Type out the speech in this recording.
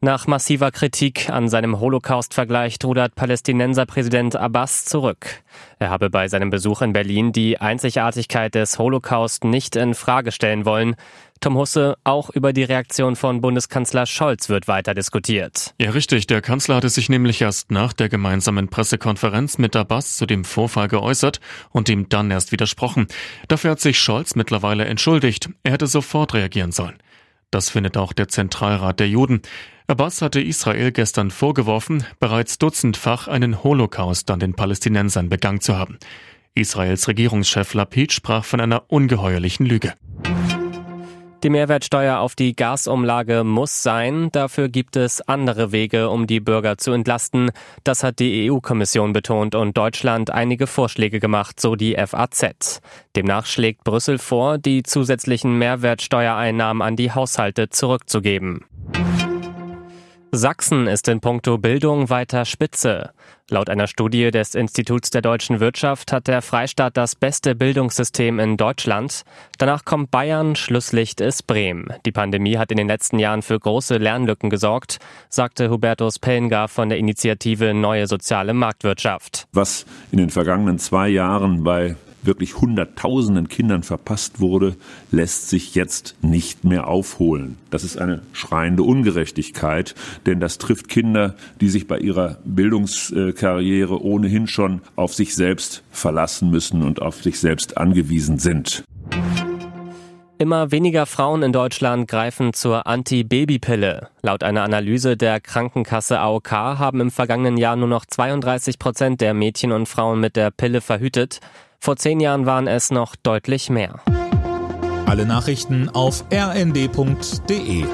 Nach massiver Kritik an seinem Holocaust-Vergleich rudert Palästinenser-Präsident Abbas zurück. Er habe bei seinem Besuch in Berlin die Einzigartigkeit des Holocaust nicht in Frage stellen wollen. Tom Husse, auch über die Reaktion von Bundeskanzler Scholz wird weiter diskutiert. Ja, richtig. Der Kanzler hatte sich nämlich erst nach der gemeinsamen Pressekonferenz mit Abbas zu dem Vorfall geäußert und ihm dann erst widersprochen. Dafür hat sich Scholz mittlerweile entschuldigt. Er hätte sofort reagieren sollen. Das findet auch der Zentralrat der Juden. Abbas hatte Israel gestern vorgeworfen, bereits dutzendfach einen Holocaust an den Palästinensern begangen zu haben. Israels Regierungschef Lapid sprach von einer ungeheuerlichen Lüge. Die Mehrwertsteuer auf die Gasumlage muss sein. Dafür gibt es andere Wege, um die Bürger zu entlasten. Das hat die EU-Kommission betont und Deutschland einige Vorschläge gemacht, so die FAZ. Demnach schlägt Brüssel vor, die zusätzlichen Mehrwertsteuereinnahmen an die Haushalte zurückzugeben. Sachsen ist in puncto Bildung weiter Spitze. Laut einer Studie des Instituts der deutschen Wirtschaft hat der Freistaat das beste Bildungssystem in Deutschland. Danach kommt Bayern, Schlusslicht ist Bremen. Die Pandemie hat in den letzten Jahren für große Lernlücken gesorgt, sagte Hubertus Pellengar von der Initiative Neue Soziale Marktwirtschaft. Was in den vergangenen zwei Jahren bei wirklich Hunderttausenden Kindern verpasst wurde, lässt sich jetzt nicht mehr aufholen. Das ist eine schreiende Ungerechtigkeit, denn das trifft Kinder, die sich bei ihrer Bildungskarriere ohnehin schon auf sich selbst verlassen müssen und auf sich selbst angewiesen sind. Immer weniger Frauen in Deutschland greifen zur Anti-Baby-Pille. Laut einer Analyse der Krankenkasse AOK haben im vergangenen Jahr nur noch 32 Prozent der Mädchen und Frauen mit der Pille verhütet. Vor zehn Jahren waren es noch deutlich mehr. Alle Nachrichten auf rnd.de